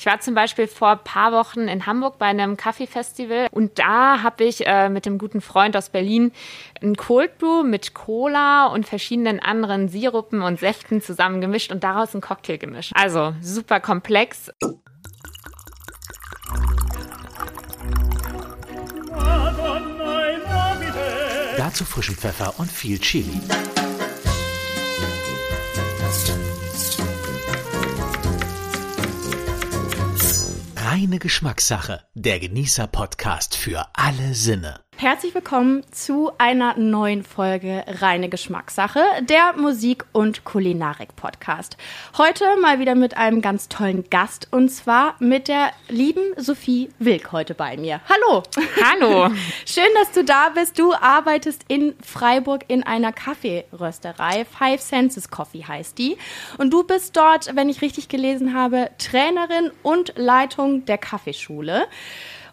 Ich war zum Beispiel vor ein paar Wochen in Hamburg bei einem Kaffeefestival und da habe ich äh, mit dem guten Freund aus Berlin ein Cold Brew mit Cola und verschiedenen anderen Sirupen und Säften zusammen gemischt und daraus einen Cocktail gemischt. Also super komplex. Dazu frischen Pfeffer und viel Chili. Reine Geschmackssache, der Genießer-Podcast für alle Sinne. Herzlich willkommen zu einer neuen Folge Reine Geschmackssache, der Musik- und Kulinarik-Podcast. Heute mal wieder mit einem ganz tollen Gast und zwar mit der lieben Sophie Wilk heute bei mir. Hallo! Hallo! Schön, dass du da bist. Du arbeitest in Freiburg in einer Kaffeerösterei. Five Senses Coffee heißt die. Und du bist dort, wenn ich richtig gelesen habe, Trainerin und Leitung der Kaffeeschule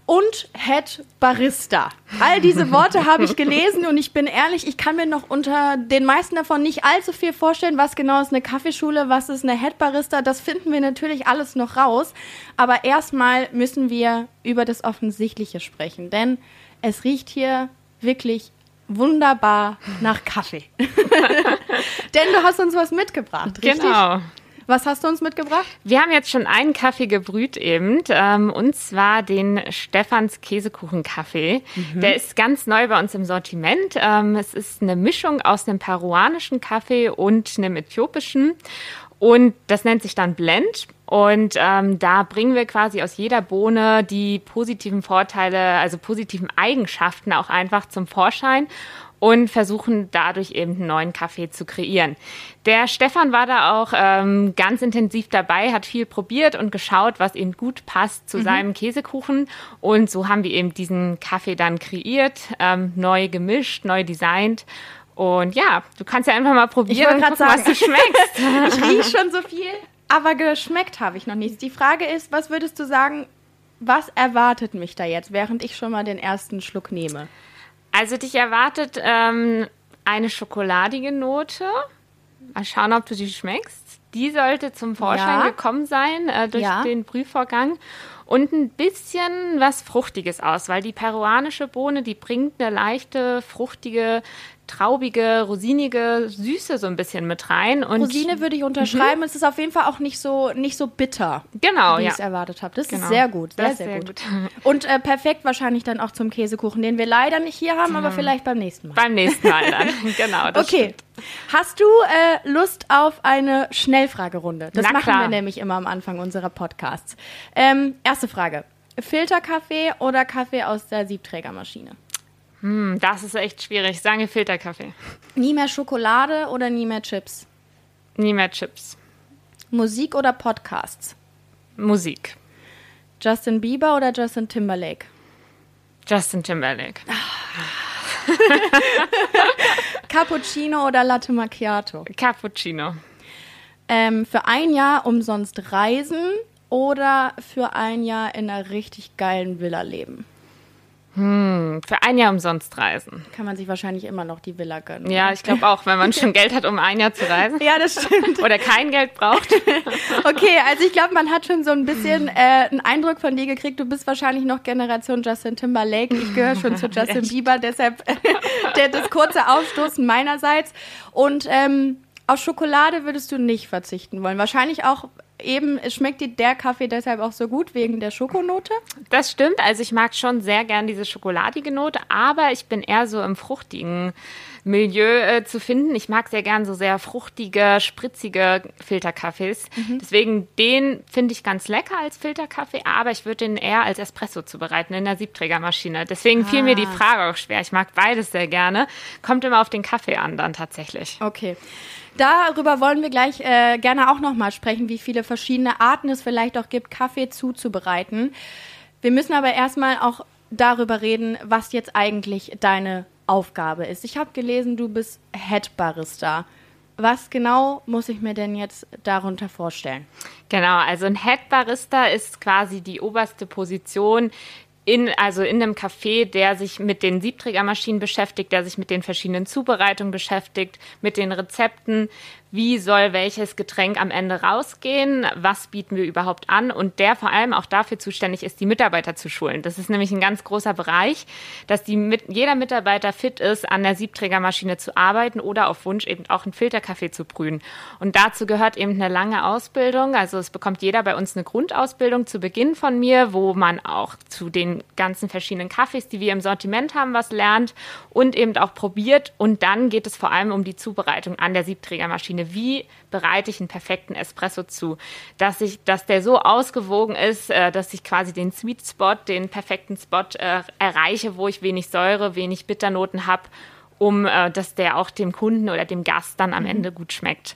und Head Barista. All diese Worte habe ich gelesen und ich bin ehrlich, ich kann mir noch unter den meisten davon nicht allzu viel vorstellen, was genau ist eine Kaffeeschule, was ist eine Head Barista. Das finden wir natürlich alles noch raus. Aber erstmal müssen wir über das Offensichtliche sprechen, denn es riecht hier wirklich wunderbar nach Kaffee. denn du hast uns was mitgebracht, richtig? Genau. Was hast du uns mitgebracht? Wir haben jetzt schon einen Kaffee gebrüht eben, ähm, und zwar den Stefans Käsekuchenkaffee. Mhm. Der ist ganz neu bei uns im Sortiment. Ähm, es ist eine Mischung aus einem peruanischen Kaffee und einem äthiopischen. Und das nennt sich dann Blend. Und ähm, da bringen wir quasi aus jeder Bohne die positiven Vorteile, also positiven Eigenschaften auch einfach zum Vorschein und versuchen dadurch eben einen neuen Kaffee zu kreieren. Der Stefan war da auch ähm, ganz intensiv dabei, hat viel probiert und geschaut, was ihm gut passt zu mhm. seinem Käsekuchen. Und so haben wir eben diesen Kaffee dann kreiert, ähm, neu gemischt, neu designt. Und ja, du kannst ja einfach mal probieren und gucken, sagen, was du schmeckst. ich rieche schon so viel, aber geschmeckt habe ich noch nichts. Die Frage ist, was würdest du sagen, was erwartet mich da jetzt, während ich schon mal den ersten Schluck nehme? Also dich erwartet ähm, eine schokoladige Note. Mal schauen, ob du die schmeckst. Die sollte zum Vorschein ja. gekommen sein äh, durch ja. den Prüfvorgang. Und ein bisschen was Fruchtiges aus, weil die peruanische Bohne, die bringt eine leichte, fruchtige traubige, rosinige Süße so ein bisschen mit rein. Und Rosine würde ich unterschreiben. Mhm. Es ist auf jeden Fall auch nicht so, nicht so bitter, genau, wie ja. ich es erwartet habe. Das genau. ist sehr gut, sehr, sehr, sehr, gut. gut. Und äh, perfekt wahrscheinlich dann auch zum Käsekuchen, den wir leider nicht hier haben, aber vielleicht beim nächsten Mal. Beim nächsten Mal dann, genau. okay. Stimmt. Hast du äh, Lust auf eine Schnellfragerunde? Das Na machen klar. wir nämlich immer am Anfang unserer Podcasts. Ähm, erste Frage. Filterkaffee oder Kaffee aus der Siebträgermaschine? Hm, das ist echt schwierig. Sagen Filterkaffee. Nie mehr Schokolade oder nie mehr Chips? Nie mehr Chips. Musik oder Podcasts? Musik. Justin Bieber oder Justin Timberlake? Justin Timberlake. Cappuccino oder Latte Macchiato? Cappuccino. Ähm, für ein Jahr umsonst reisen oder für ein Jahr in einer richtig geilen Villa leben? Hm, für ein Jahr umsonst reisen. Kann man sich wahrscheinlich immer noch die Villa gönnen. Ja, ich glaube auch, wenn man schon Geld hat, um ein Jahr zu reisen. ja, das stimmt. Oder kein Geld braucht. okay, also ich glaube, man hat schon so ein bisschen äh, einen Eindruck von dir gekriegt. Du bist wahrscheinlich noch Generation Justin Timberlake. Ich gehöre schon zu Justin Bieber, deshalb der, das kurze Aufstoßen meinerseits. Und ähm, auf Schokolade würdest du nicht verzichten wollen. Wahrscheinlich auch eben, schmeckt dir der Kaffee deshalb auch so gut wegen der Schokonote? Das stimmt. Also ich mag schon sehr gern diese schokoladige Note, aber ich bin eher so im fruchtigen Milieu äh, zu finden. Ich mag sehr gern so sehr fruchtige, spritzige Filterkaffees. Mhm. Deswegen den finde ich ganz lecker als Filterkaffee, aber ich würde den eher als Espresso zubereiten in der Siebträgermaschine. Deswegen ah. fiel mir die ah. Frage auch schwer. Ich mag beides sehr gerne. Kommt immer auf den Kaffee an dann tatsächlich. Okay. Darüber wollen wir gleich äh, gerne auch nochmal sprechen, wie viele verschiedene Arten es vielleicht auch gibt, Kaffee zuzubereiten. Wir müssen aber erstmal auch darüber reden, was jetzt eigentlich deine Aufgabe ist. Ich habe gelesen, du bist Head Barista. Was genau muss ich mir denn jetzt darunter vorstellen? Genau, also ein Head Barista ist quasi die oberste Position in, also in einem Café, der sich mit den Siebträgermaschinen beschäftigt, der sich mit den verschiedenen Zubereitungen beschäftigt, mit den Rezepten, wie soll welches Getränk am Ende rausgehen, was bieten wir überhaupt an und der vor allem auch dafür zuständig ist, die Mitarbeiter zu schulen. Das ist nämlich ein ganz großer Bereich, dass die mit, jeder Mitarbeiter fit ist, an der Siebträgermaschine zu arbeiten oder auf Wunsch eben auch einen Filterkaffee zu brühen. Und dazu gehört eben eine lange Ausbildung. Also es bekommt jeder bei uns eine Grundausbildung zu Beginn von mir, wo man auch zu den ganzen verschiedenen Kaffees, die wir im Sortiment haben, was lernt und eben auch probiert. Und dann geht es vor allem um die Zubereitung an der Siebträgermaschine Maschine, wie bereite ich einen perfekten Espresso zu, dass ich, dass der so ausgewogen ist, äh, dass ich quasi den Sweet Spot, den perfekten Spot äh, erreiche, wo ich wenig Säure, wenig Bitternoten habe, um äh, dass der auch dem Kunden oder dem Gast dann am mhm. Ende gut schmeckt.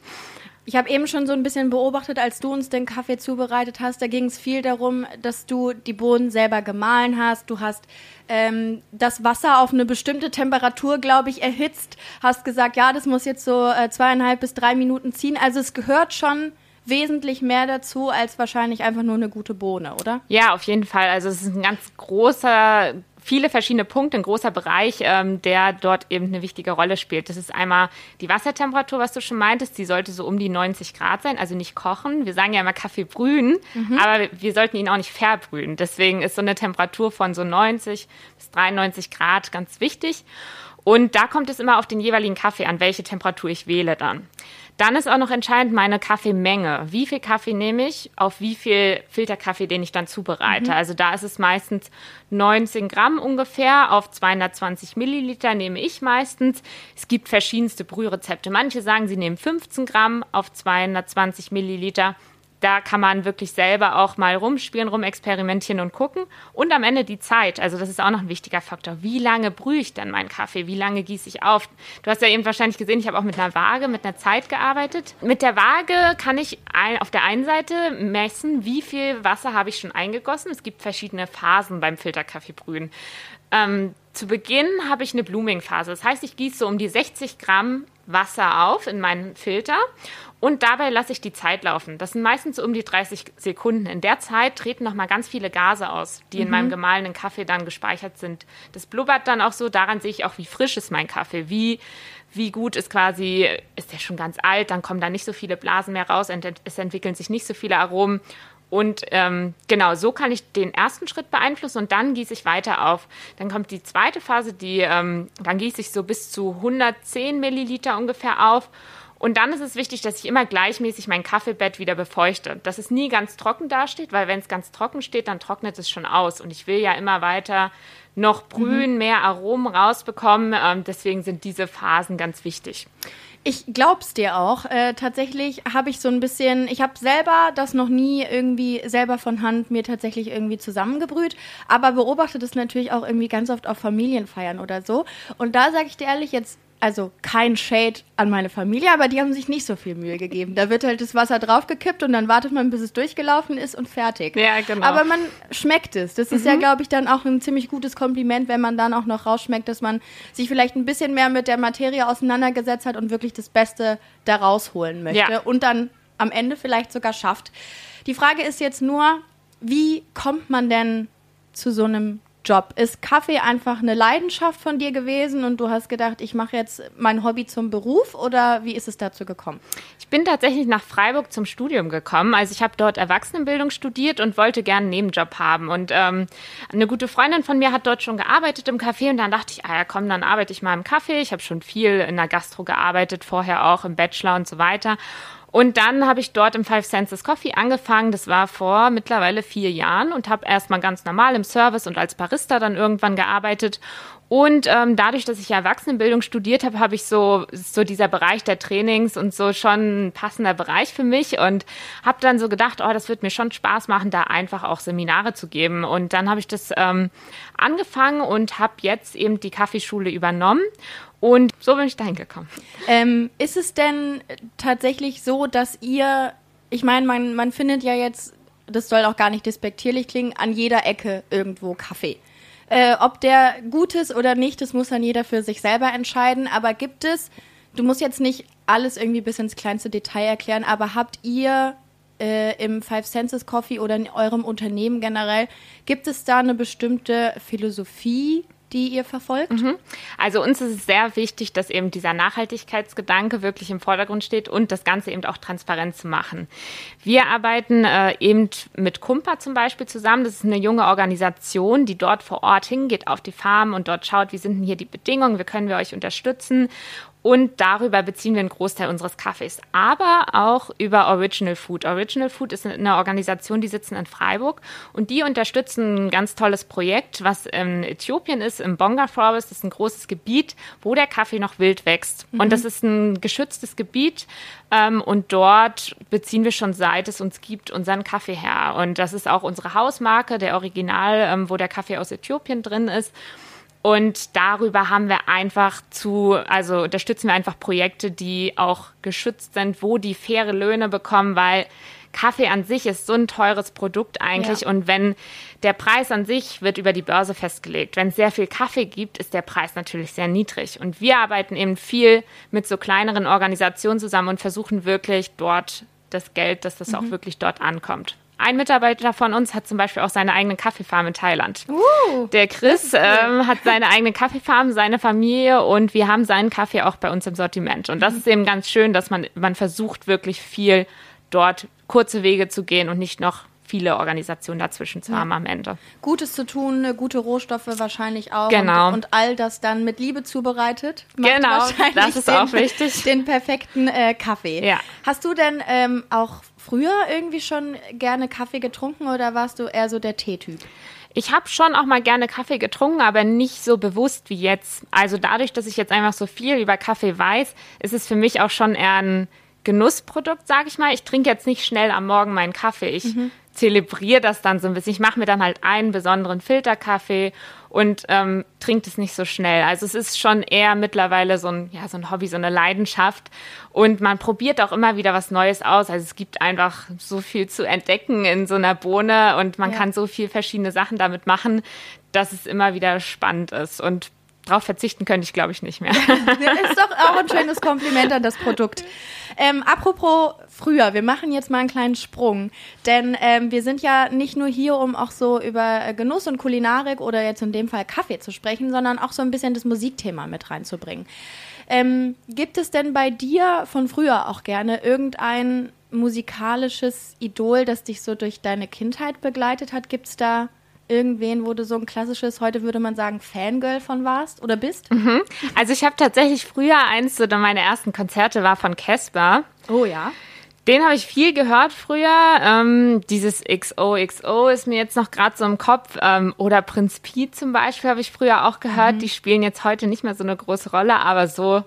Ich habe eben schon so ein bisschen beobachtet, als du uns den Kaffee zubereitet hast. Da ging es viel darum, dass du die Bohnen selber gemahlen hast. Du hast ähm, das Wasser auf eine bestimmte Temperatur, glaube ich, erhitzt. Hast gesagt, ja, das muss jetzt so äh, zweieinhalb bis drei Minuten ziehen. Also es gehört schon wesentlich mehr dazu als wahrscheinlich einfach nur eine gute Bohne, oder? Ja, auf jeden Fall. Also es ist ein ganz großer viele verschiedene Punkte, ein großer Bereich, ähm, der dort eben eine wichtige Rolle spielt. Das ist einmal die Wassertemperatur, was du schon meintest, die sollte so um die 90 Grad sein, also nicht kochen. Wir sagen ja immer Kaffee brühen, mhm. aber wir sollten ihn auch nicht verbrühen. Deswegen ist so eine Temperatur von so 90 bis 93 Grad ganz wichtig. Und da kommt es immer auf den jeweiligen Kaffee an, welche Temperatur ich wähle dann. Dann ist auch noch entscheidend meine Kaffeemenge. Wie viel Kaffee nehme ich, auf wie viel Filterkaffee, den ich dann zubereite. Mhm. Also da ist es meistens 19 Gramm ungefähr auf 220 Milliliter nehme ich meistens. Es gibt verschiedenste Brührezepte. Manche sagen, sie nehmen 15 Gramm auf 220 Milliliter da kann man wirklich selber auch mal rumspielen, rumexperimentieren und gucken. Und am Ende die Zeit. Also das ist auch noch ein wichtiger Faktor. Wie lange brühe ich denn meinen Kaffee? Wie lange gieße ich auf? Du hast ja eben wahrscheinlich gesehen, ich habe auch mit einer Waage, mit einer Zeit gearbeitet. Mit der Waage kann ich auf der einen Seite messen, wie viel Wasser habe ich schon eingegossen. Es gibt verschiedene Phasen beim Filterkaffeebrühen. Ähm, zu Beginn habe ich eine Blooming-Phase. Das heißt, ich gieße so um die 60 Gramm Wasser auf in meinen Filter und dabei lasse ich die Zeit laufen. Das sind meistens um die 30 Sekunden. In der Zeit treten noch mal ganz viele Gase aus, die mhm. in meinem gemahlenen Kaffee dann gespeichert sind. Das blubbert dann auch so. Daran sehe ich auch, wie frisch ist mein Kaffee, wie wie gut ist quasi, ist der schon ganz alt, dann kommen da nicht so viele Blasen mehr raus, es entwickeln sich nicht so viele Aromen. Und ähm, genau, so kann ich den ersten Schritt beeinflussen und dann gieße ich weiter auf. Dann kommt die zweite Phase, die, ähm, dann gieße ich so bis zu 110 Milliliter ungefähr auf. Und dann ist es wichtig, dass ich immer gleichmäßig mein Kaffeebett wieder befeuchte. Dass es nie ganz trocken dasteht, weil wenn es ganz trocken steht, dann trocknet es schon aus. Und ich will ja immer weiter noch brühen, mhm. mehr Aromen rausbekommen. Ähm, deswegen sind diese Phasen ganz wichtig. Ich glaub's dir auch. Äh, tatsächlich habe ich so ein bisschen, ich habe selber das noch nie irgendwie selber von Hand mir tatsächlich irgendwie zusammengebrüht, aber beobachte das natürlich auch irgendwie ganz oft auf Familienfeiern oder so. Und da sage ich dir ehrlich, jetzt also kein Shade an meine Familie, aber die haben sich nicht so viel Mühe gegeben. Da wird halt das Wasser draufgekippt und dann wartet man, bis es durchgelaufen ist und fertig. Ja, genau. Aber man schmeckt es. Das ist mhm. ja, glaube ich, dann auch ein ziemlich gutes Kompliment, wenn man dann auch noch rausschmeckt, dass man sich vielleicht ein bisschen mehr mit der Materie auseinandergesetzt hat und wirklich das Beste da rausholen möchte ja. und dann am Ende vielleicht sogar schafft. Die Frage ist jetzt nur, wie kommt man denn zu so einem Job. Ist Kaffee einfach eine Leidenschaft von dir gewesen und du hast gedacht, ich mache jetzt mein Hobby zum Beruf oder wie ist es dazu gekommen? Ich bin tatsächlich nach Freiburg zum Studium gekommen. Also ich habe dort Erwachsenenbildung studiert und wollte gerne einen Nebenjob haben. Und ähm, eine gute Freundin von mir hat dort schon gearbeitet im Café und dann dachte ich, ah ja komm, dann arbeite ich mal im Café. Ich habe schon viel in der Gastro gearbeitet, vorher auch im Bachelor und so weiter. Und dann habe ich dort im Five Senses Coffee angefangen. Das war vor mittlerweile vier Jahren und habe erstmal ganz normal im Service und als Barista dann irgendwann gearbeitet. Und ähm, dadurch, dass ich Erwachsenenbildung studiert habe, habe ich so so dieser Bereich der Trainings und so schon ein passender Bereich für mich und habe dann so gedacht, oh, das wird mir schon Spaß machen, da einfach auch Seminare zu geben. Und dann habe ich das ähm, angefangen und habe jetzt eben die Kaffeeschule übernommen und so bin ich dahin gekommen. Ähm, ist es denn tatsächlich so, dass ihr, ich meine, man, man findet ja jetzt, das soll auch gar nicht despektierlich klingen, an jeder Ecke irgendwo Kaffee. Äh, ob der gut ist oder nicht, das muss dann jeder für sich selber entscheiden. Aber gibt es, du musst jetzt nicht alles irgendwie bis ins kleinste Detail erklären, aber habt ihr äh, im Five Senses Coffee oder in eurem Unternehmen generell, gibt es da eine bestimmte Philosophie, die ihr verfolgt? Mhm. Also uns ist es sehr wichtig, dass eben dieser Nachhaltigkeitsgedanke wirklich im Vordergrund steht und das Ganze eben auch transparent zu machen. Wir arbeiten äh, eben mit Kumpa zum Beispiel zusammen. Das ist eine junge Organisation, die dort vor Ort hingeht auf die Farm und dort schaut, wie sind denn hier die Bedingungen, wie können wir euch unterstützen und darüber beziehen wir einen Großteil unseres Kaffees, aber auch über Original Food. Original Food ist eine Organisation, die sitzen in Freiburg und die unterstützen ein ganz tolles Projekt, was in Äthiopien ist, im Bonga Forest. Das ist ein großes Gebiet, wo der Kaffee noch wild wächst. Mhm. Und das ist ein geschütztes Gebiet ähm, und dort beziehen wir schon seit es uns gibt unseren Kaffee her. Und das ist auch unsere Hausmarke, der Original, ähm, wo der Kaffee aus Äthiopien drin ist. Und darüber haben wir einfach zu, also unterstützen wir einfach Projekte, die auch geschützt sind, wo die faire Löhne bekommen, weil Kaffee an sich ist so ein teures Produkt eigentlich. Ja. Und wenn der Preis an sich wird über die Börse festgelegt, wenn es sehr viel Kaffee gibt, ist der Preis natürlich sehr niedrig. Und wir arbeiten eben viel mit so kleineren Organisationen zusammen und versuchen wirklich dort das Geld, dass das mhm. auch wirklich dort ankommt. Ein Mitarbeiter von uns hat zum Beispiel auch seine eigene Kaffeefarm in Thailand. Uh, der Chris cool. ähm, hat seine eigene Kaffeefarm, seine Familie und wir haben seinen Kaffee auch bei uns im Sortiment. Und das mhm. ist eben ganz schön, dass man, man versucht wirklich viel dort kurze Wege zu gehen und nicht noch viele Organisationen dazwischen zu ja. haben am Ende. Gutes zu tun, gute Rohstoffe wahrscheinlich auch. Genau. Und, und all das dann mit Liebe zubereitet. Genau, das ist den, auch wichtig. Den perfekten äh, Kaffee. Ja. Hast du denn ähm, auch früher irgendwie schon gerne Kaffee getrunken oder warst du eher so der Teetyp? Ich habe schon auch mal gerne Kaffee getrunken, aber nicht so bewusst wie jetzt. Also dadurch, dass ich jetzt einfach so viel über Kaffee weiß, ist es für mich auch schon eher ein Genussprodukt, sage ich mal. Ich trinke jetzt nicht schnell am Morgen meinen Kaffee. Ich mhm. Zelebriere das dann so ein bisschen. Ich mache mir dann halt einen besonderen Filterkaffee und ähm, trinkt es nicht so schnell. Also es ist schon eher mittlerweile so ein, ja, so ein Hobby, so eine Leidenschaft. Und man probiert auch immer wieder was Neues aus. Also es gibt einfach so viel zu entdecken in so einer Bohne und man ja. kann so viel verschiedene Sachen damit machen, dass es immer wieder spannend ist. Und drauf verzichten könnte ich, glaube ich, nicht mehr. ist doch auch ein schönes Kompliment an das Produkt. Ähm, apropos früher, wir machen jetzt mal einen kleinen Sprung, denn ähm, wir sind ja nicht nur hier, um auch so über äh, Genuss und Kulinarik oder jetzt in dem Fall Kaffee zu sprechen, sondern auch so ein bisschen das Musikthema mit reinzubringen. Ähm, gibt es denn bei dir von früher auch gerne irgendein musikalisches Idol, das dich so durch deine Kindheit begleitet hat? Gibt es da irgendwen, wo du so ein klassisches, heute würde man sagen, Fangirl von warst oder bist? Mhm. Also ich habe tatsächlich früher eins oder meine ersten Konzerte war von Casper. Oh ja. Den habe ich viel gehört früher. Ähm, dieses XOXO ist mir jetzt noch gerade so im Kopf. Ähm, oder Prinz Pi zum Beispiel habe ich früher auch gehört. Mhm. Die spielen jetzt heute nicht mehr so eine große Rolle, aber so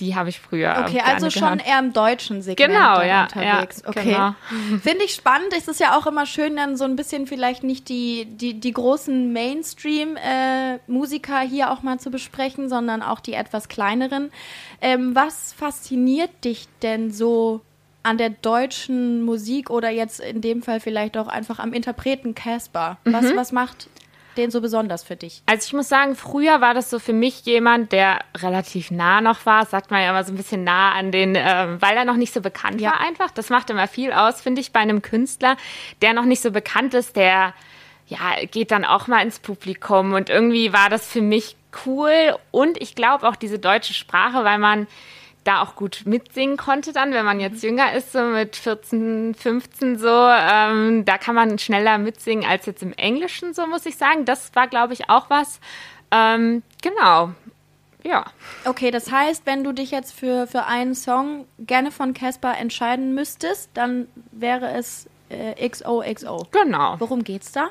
die habe ich früher. Okay, also schon gehört. eher im deutschen Segment genau, ja, unterwegs. Ja, okay. Genau. Finde ich spannend. Es ist ja auch immer schön, dann so ein bisschen vielleicht nicht die, die, die großen Mainstream-Musiker äh, hier auch mal zu besprechen, sondern auch die etwas kleineren. Ähm, was fasziniert dich denn so an der deutschen Musik oder jetzt in dem Fall vielleicht auch einfach am Interpreten Casper? Was, mhm. was macht den so besonders für dich? Also ich muss sagen, früher war das so für mich jemand, der relativ nah noch war, sagt man ja immer so ein bisschen nah an den, äh, weil er noch nicht so bekannt ja. war einfach. Das macht immer viel aus, finde ich, bei einem Künstler, der noch nicht so bekannt ist, der ja, geht dann auch mal ins Publikum und irgendwie war das für mich cool und ich glaube auch diese deutsche Sprache, weil man da auch gut mitsingen konnte dann, wenn man jetzt jünger ist, so mit 14, 15 so. Ähm, da kann man schneller mitsingen als jetzt im Englischen, so muss ich sagen. Das war, glaube ich, auch was. Ähm, genau. Ja. Okay, das heißt, wenn du dich jetzt für, für einen Song gerne von Casper entscheiden müsstest, dann wäre es äh, XOXO. Genau. Worum geht's da?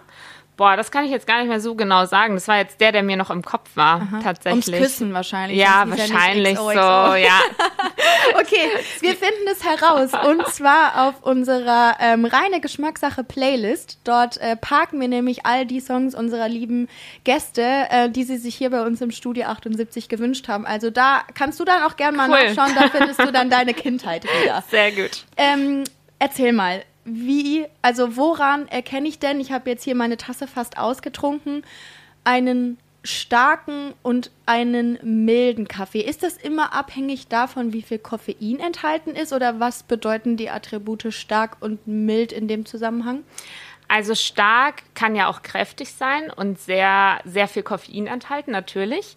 Boah, das kann ich jetzt gar nicht mehr so genau sagen. Das war jetzt der, der mir noch im Kopf war, Aha. tatsächlich. Ums Küssen wahrscheinlich. Ja, wahrscheinlich ja so, ja. okay, wir finden es heraus. Und zwar auf unserer ähm, reine Geschmackssache Playlist. Dort äh, parken wir nämlich all die Songs unserer lieben Gäste, äh, die sie sich hier bei uns im Studio 78 gewünscht haben. Also da kannst du dann auch gerne mal cool. nachschauen. Da findest du dann deine Kindheit wieder. Sehr gut. Ähm, erzähl mal, wie, also woran erkenne ich denn, ich habe jetzt hier meine Tasse fast ausgetrunken, einen starken und einen milden Kaffee. Ist das immer abhängig davon, wie viel Koffein enthalten ist oder was bedeuten die Attribute stark und mild in dem Zusammenhang? Also stark kann ja auch kräftig sein und sehr, sehr viel Koffein enthalten, natürlich.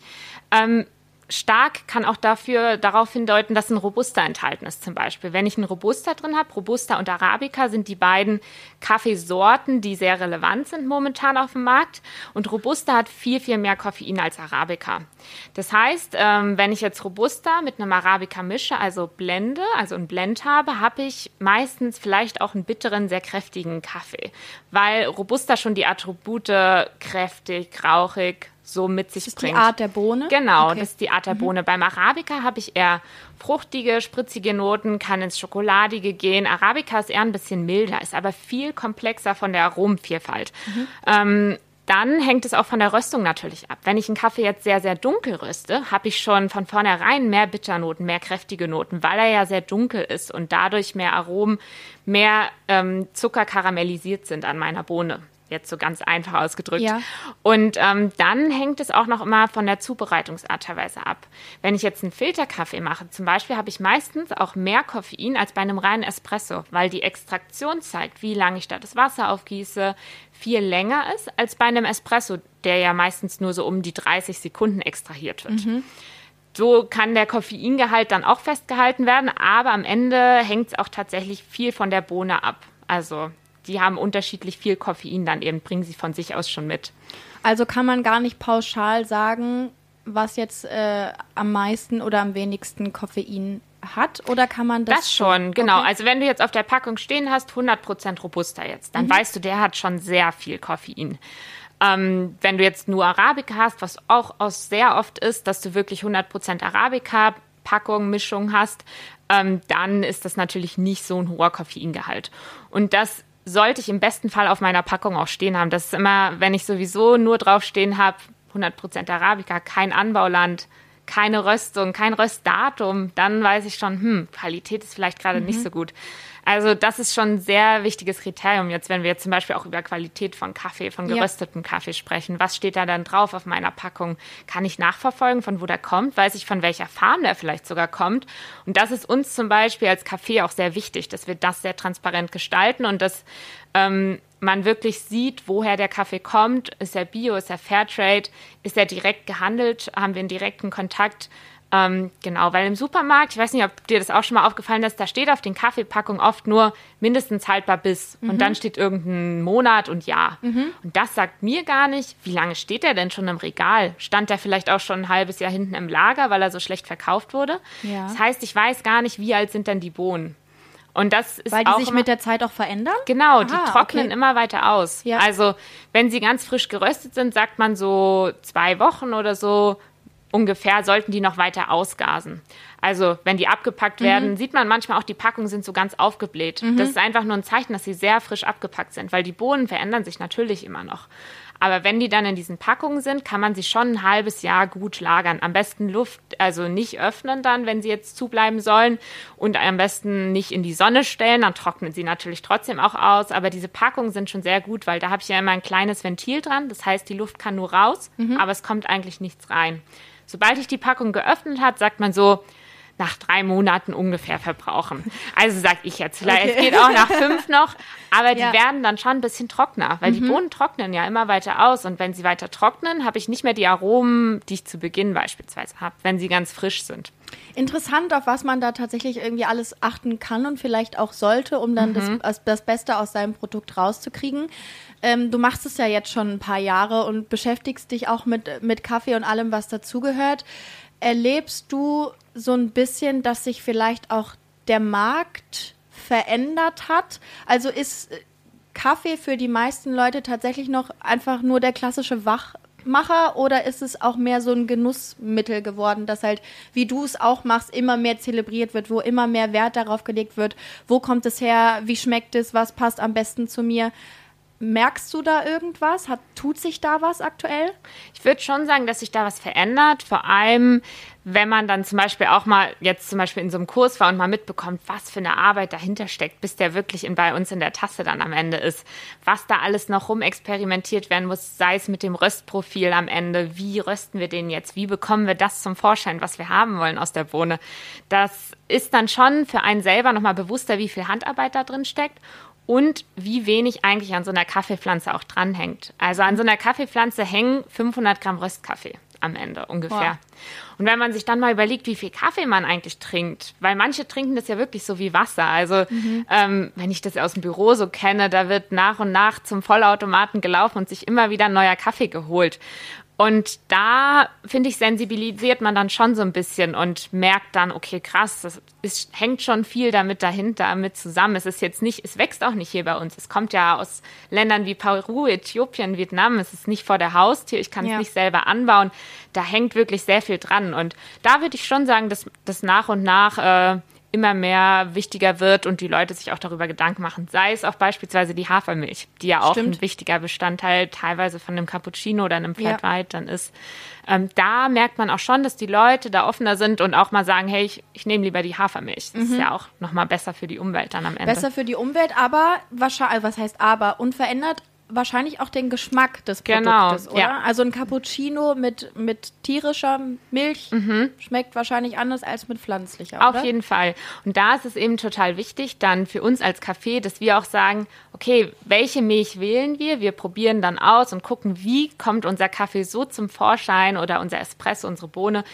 Ähm, stark kann auch dafür darauf hindeuten, dass ein Robusta enthalten ist zum Beispiel. Wenn ich einen Robusta drin habe, Robusta und Arabica sind die beiden Kaffeesorten, die sehr relevant sind momentan auf dem Markt. Und Robusta hat viel, viel mehr Koffein als Arabica. Das heißt, ähm, wenn ich jetzt Robusta mit einem Arabica mische, also blende, also ein Blend habe, habe ich meistens vielleicht auch einen bitteren, sehr kräftigen Kaffee, weil Robusta schon die Attribute kräftig, rauchig, so mit sich das ist bringt. die Art der Bohne? Genau, Okay. das ist die Art der Bohne. Beim Arabica habe ich eher fruchtige, spritzige Noten, kann ins Schokoladige gehen. Arabica ist eher ein bisschen milder, ist aber viel komplexer von der Aromenvielfalt. Ähm, dann hängt es auch von der Röstung natürlich ab. Wenn ich einen Kaffee jetzt sehr, sehr dunkel röste, habe ich schon von vornherein mehr Bitternoten, mehr kräftige Noten, weil er ja sehr dunkel ist und dadurch mehr Aromen, mehr ähm, Zucker karamellisiert sind an meiner Bohne. Jetzt so ganz einfach ausgedrückt. Ja. Und ähm, dann hängt es auch noch immer von der Zubereitungsart teilweise ab. Wenn ich jetzt einen Filterkaffee mache, zum Beispiel, habe ich meistens auch mehr Koffein als bei einem reinen Espresso, weil die Extraktionszeit, wie lange ich da das Wasser aufgieße, viel länger ist als bei einem Espresso, der ja meistens nur so um die 30 Sekunden extrahiert wird. So kann der Koffeingehalt dann auch festgehalten werden, aber am Ende hängt es auch tatsächlich viel von der Bohne ab. Also die haben unterschiedlich viel Koffein dann eben, bringen sie von sich aus schon mit. Also kann man gar nicht pauschal sagen, was jetzt äh, am meisten oder am wenigsten Koffein hat? Oder kann man das? Das schon, genau. Okay. Also wenn du jetzt auf der Packung stehen hast, 100% Robusta jetzt, dann weißt du, der hat schon sehr viel Koffein. Ähm, wenn du jetzt nur Arabica hast, was auch, auch sehr oft ist, dass du wirklich 100% Arabica Packung, Mischung hast, ähm, dann ist das natürlich nicht so ein hoher Koffeingehalt. Und das sollte ich im besten Fall auf meiner Packung auch stehen haben. Das ist immer, wenn ich sowieso nur drauf stehen habe, 100% Arabica, kein Anbauland, keine Röstung, kein Röstdatum, dann weiß ich schon, hm, Qualität ist vielleicht gerade nicht so gut. Also das ist schon ein sehr wichtiges Kriterium jetzt, wenn wir jetzt zum Beispiel auch über Qualität von Kaffee, von Ja. geröstetem Kaffee sprechen. Was steht da dann drauf auf meiner Packung? Kann ich nachverfolgen, von wo der kommt? Weiß ich, von welcher Farm der vielleicht sogar kommt? Und das ist uns zum Beispiel als Kaffee auch sehr wichtig, dass wir das sehr transparent gestalten und dass ähm, man wirklich sieht, woher der Kaffee kommt. Ist er Bio, ist er Fairtrade, ist er direkt gehandelt, haben wir einen direkten Kontakt. Ähm, genau, weil im Supermarkt, ich weiß nicht, ob dir das auch schon mal aufgefallen ist, da steht auf den Kaffeepackungen oft nur mindestens haltbar bis und dann steht irgendein Monat und Jahr. Und das sagt mir gar nicht, wie lange steht der denn schon im Regal? Stand der vielleicht auch schon ein halbes Jahr hinten im Lager, weil er so schlecht verkauft wurde? Ja. Das heißt, ich weiß gar nicht, wie alt sind denn die Bohnen. Und das ist Weil die auch sich immer- mit der Zeit auch verändern? Genau, die Ah, trocknen okay. immer weiter aus. Ja. Also, wenn sie ganz frisch geröstet sind, sagt man so zwei Wochen oder so ungefähr, sollten die noch weiter ausgasen. Also, wenn die abgepackt Mhm. werden, sieht man manchmal auch, die Packungen sind so ganz aufgebläht. Das ist einfach nur ein Zeichen, dass sie sehr frisch abgepackt sind, weil die Bohnen verändern sich natürlich immer noch. Aber wenn die dann in diesen Packungen sind, kann man sie schon ein halbes Jahr gut lagern. Am besten Luft, also nicht öffnen dann, wenn sie jetzt zubleiben sollen. Und am besten nicht in die Sonne stellen, dann trocknen sie natürlich trotzdem auch aus. Aber diese Packungen sind schon sehr gut, weil da habe ich ja immer ein kleines Ventil dran. Das heißt, die Luft kann nur raus, aber es kommt eigentlich nichts rein. Sobald ich die Packung geöffnet hat, sagt man so, nach drei Monaten ungefähr verbrauchen. Also sag ich jetzt, vielleicht es Okay. geht auch nach fünf noch, aber die Ja. werden dann schon ein bisschen trockener, weil die Bohnen trocknen ja immer weiter aus und wenn sie weiter trocknen, habe ich nicht mehr die Aromen, die ich zu Beginn beispielsweise habe, wenn sie ganz frisch sind. Interessant, auf was man da tatsächlich irgendwie alles achten kann und vielleicht auch sollte, um dann das, das, das Beste aus seinem Produkt rauszukriegen. Ähm, du machst es ja jetzt schon ein paar Jahre und beschäftigst dich auch mit, mit Kaffee und allem, was dazugehört. Erlebst du so ein bisschen, dass sich vielleicht auch der Markt verändert hat? Also ist äh, Kaffee für die meisten Leute tatsächlich noch einfach nur der klassische Wachmacher oder ist es auch mehr so ein Genussmittel geworden, dass halt, wie du es auch machst, immer mehr zelebriert wird, wo immer mehr Wert darauf gelegt wird, wo kommt es her, wie schmeckt es, was passt am besten zu mir? Merkst du da irgendwas? Hat, tut sich da was aktuell? Ich würde schon sagen, dass sich da was verändert. Vor allem, wenn man dann zum Beispiel auch mal jetzt zum Beispiel in so einem Kurs war und mal mitbekommt, was für eine Arbeit dahinter steckt, bis der wirklich in, bei uns in der Tasse dann am Ende ist. Was da alles noch rumexperimentiert werden muss, sei es mit dem Röstprofil am Ende. Wie rösten wir den jetzt? Wie bekommen wir das zum Vorschein, was wir haben wollen aus der Bohne? Das ist dann schon für einen selber nochmal bewusster, wie viel Handarbeit da drin steckt. Und wie wenig eigentlich an so einer Kaffeepflanze auch dranhängt. Also an so einer Kaffeepflanze hängen 500 Gramm Röstkaffee am Ende ungefähr. Wow. Und wenn man sich dann mal überlegt, wie viel Kaffee man eigentlich trinkt, weil manche trinken das ja wirklich so wie Wasser. Also mhm. ähm, wenn ich das aus dem Büro so kenne, da wird nach und nach zum Vollautomaten gelaufen und sich immer wieder neuer Kaffee geholt. Und da, finde ich, sensibilisiert man dann schon so ein bisschen und merkt dann, okay, krass, das ist, hängt schon viel damit dahinter, mit zusammen. Es ist jetzt nicht, es wächst auch nicht hier bei uns. Es kommt ja aus Ländern wie Peru, Äthiopien, Vietnam. Es ist nicht vor der Haustür. Ich kann es ja. nicht selber anbauen. Da hängt wirklich sehr viel dran. Und da würde ich schon sagen, dass das nach und nach äh, immer mehr wichtiger wird und die Leute sich auch darüber Gedanken machen. Sei es auch beispielsweise die Hafermilch, die ja auch Stimmt. ein wichtiger Bestandteil teilweise von einem Cappuccino oder einem Flat ja. White dann ist. Ähm, da merkt man auch schon, dass die Leute da offener sind und auch mal sagen, hey, ich, ich nehme lieber die Hafermilch. Das mhm. ist ja auch nochmal besser für die Umwelt dann am Ende. Besser für die Umwelt, aber wahrscheinlich, also was heißt aber, unverändert wahrscheinlich auch den Geschmack des genau, Produktes, genau, oder? Ja. Also ein Cappuccino mit, mit tierischer Milch mhm. schmeckt wahrscheinlich anders als mit pflanzlicher. Auf oder? jeden Fall. Und da ist es eben total wichtig, dann für uns als Café, dass wir auch sagen, okay, welche Milch wählen wir? Wir probieren dann aus und gucken, wie kommt unser Kaffee so zum Vorschein oder unser Espresso, unsere Bohne,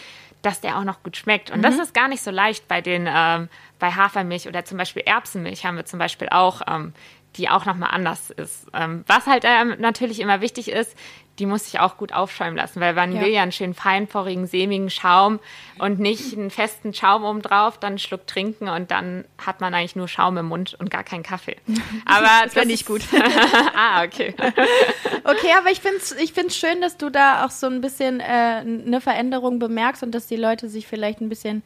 dass der auch noch gut schmeckt. Und mhm. das ist gar nicht so leicht bei den ähm, bei Hafermilch oder zum Beispiel Erbsenmilch haben wir zum Beispiel auch. Ähm, die auch nochmal anders ist. Ähm, was halt ähm, natürlich immer wichtig ist, die muss sich auch gut aufschäumen lassen, weil man ja. will ja einen schönen feinporigen, sämigen Schaum und nicht einen festen Schaum oben drauf, dann einen Schluck trinken und dann hat man eigentlich nur Schaum im Mund und gar keinen Kaffee. Aber das finde ich gut. ah, okay. okay, aber ich finde es ich find's schön, dass du da auch so ein bisschen äh, eine Veränderung bemerkst und dass die Leute sich vielleicht ein bisschen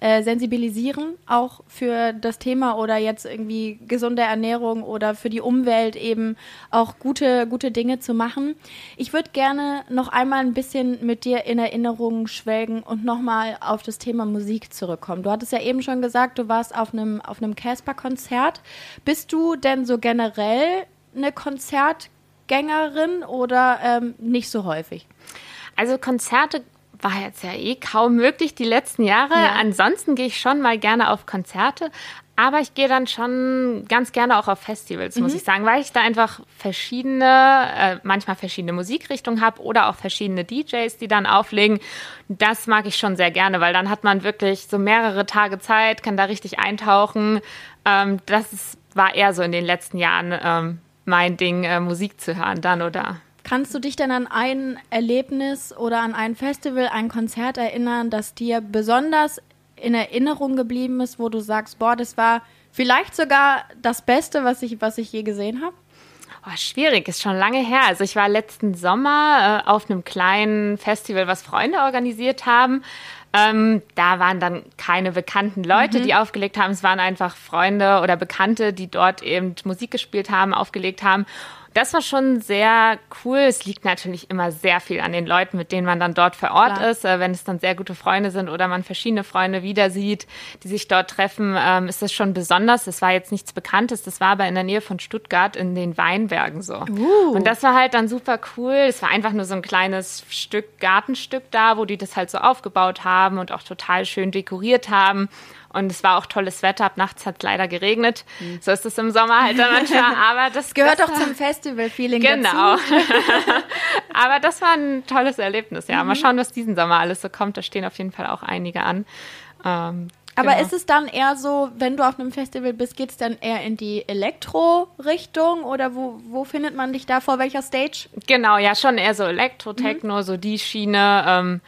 äh, sensibilisieren, auch für das Thema oder jetzt irgendwie gesunde Ernährung oder für die Umwelt eben auch gute, gute Dinge zu machen. Ich würde gerne noch einmal ein bisschen mit dir in Erinnerung schwelgen und nochmal auf das Thema Musik zurückkommen. Du hattest ja eben schon gesagt, du warst auf einem auf einem Casper-Konzert. Bist du denn so generell eine Konzertgängerin oder ähm, nicht so häufig? Also Konzerte war jetzt ja eh kaum möglich die letzten Jahre. Ja. Ansonsten gehe ich schon mal gerne auf Konzerte, aber ich gehe dann schon ganz gerne auch auf Festivals, mhm. muss ich sagen, weil ich da einfach verschiedene, äh, manchmal verschiedene Musikrichtungen habe oder auch verschiedene DJs, die dann auflegen. Das mag ich schon sehr gerne, weil dann hat man wirklich so mehrere Tage Zeit, kann da richtig eintauchen. Ähm, das ist, war eher so in den letzten Jahren ähm, mein Ding, äh, Musik zu hören dann oder Kannst du dich denn an ein Erlebnis oder an ein Festival, ein Konzert erinnern, das dir besonders in Erinnerung geblieben ist, wo du sagst, boah, das war vielleicht sogar das Beste, was ich, was ich je gesehen habe? Oh, schwierig, ist schon lange her. Also ich war letzten Sommer äh, auf einem kleinen Festival, was Freunde organisiert haben. Ähm, da waren dann keine bekannten Leute, mhm. die aufgelegt haben. Es waren einfach Freunde oder Bekannte, die dort eben Musik gespielt haben, aufgelegt haben. Das war schon sehr cool. Es liegt natürlich immer sehr viel an den Leuten, mit denen man dann dort vor Ort Klar. ist. Äh, wenn es dann sehr gute Freunde sind oder man verschiedene Freunde wieder sieht, die sich dort treffen, ähm, ist das schon besonders. Das war jetzt nichts Bekanntes. Das war aber in der Nähe von Stuttgart in den Weinbergen so. Uh. Und das war halt dann super cool. Es war einfach nur so ein kleines Stück, Gartenstück da, wo die das halt so aufgebaut haben und auch total schön dekoriert haben. Und es war auch tolles Wetter. Ab nachts hat es leider geregnet. Mhm. So ist es im Sommer halt dann manchmal. Aber das gehört doch zum Festival-Feeling genau. dazu. Genau. Aber das war ein tolles Erlebnis. Ja, mhm. mal schauen, was diesen Sommer alles so kommt. Da stehen auf jeden Fall auch einige an. Ähm, aber genau. ist es dann eher so, wenn du auf einem Festival bist, geht es dann eher in die Elektro-Richtung oder wo, wo findet man dich da vor welcher Stage? Genau, ja, schon eher so Elektro, Techno, mhm. so die Schiene. Ähm,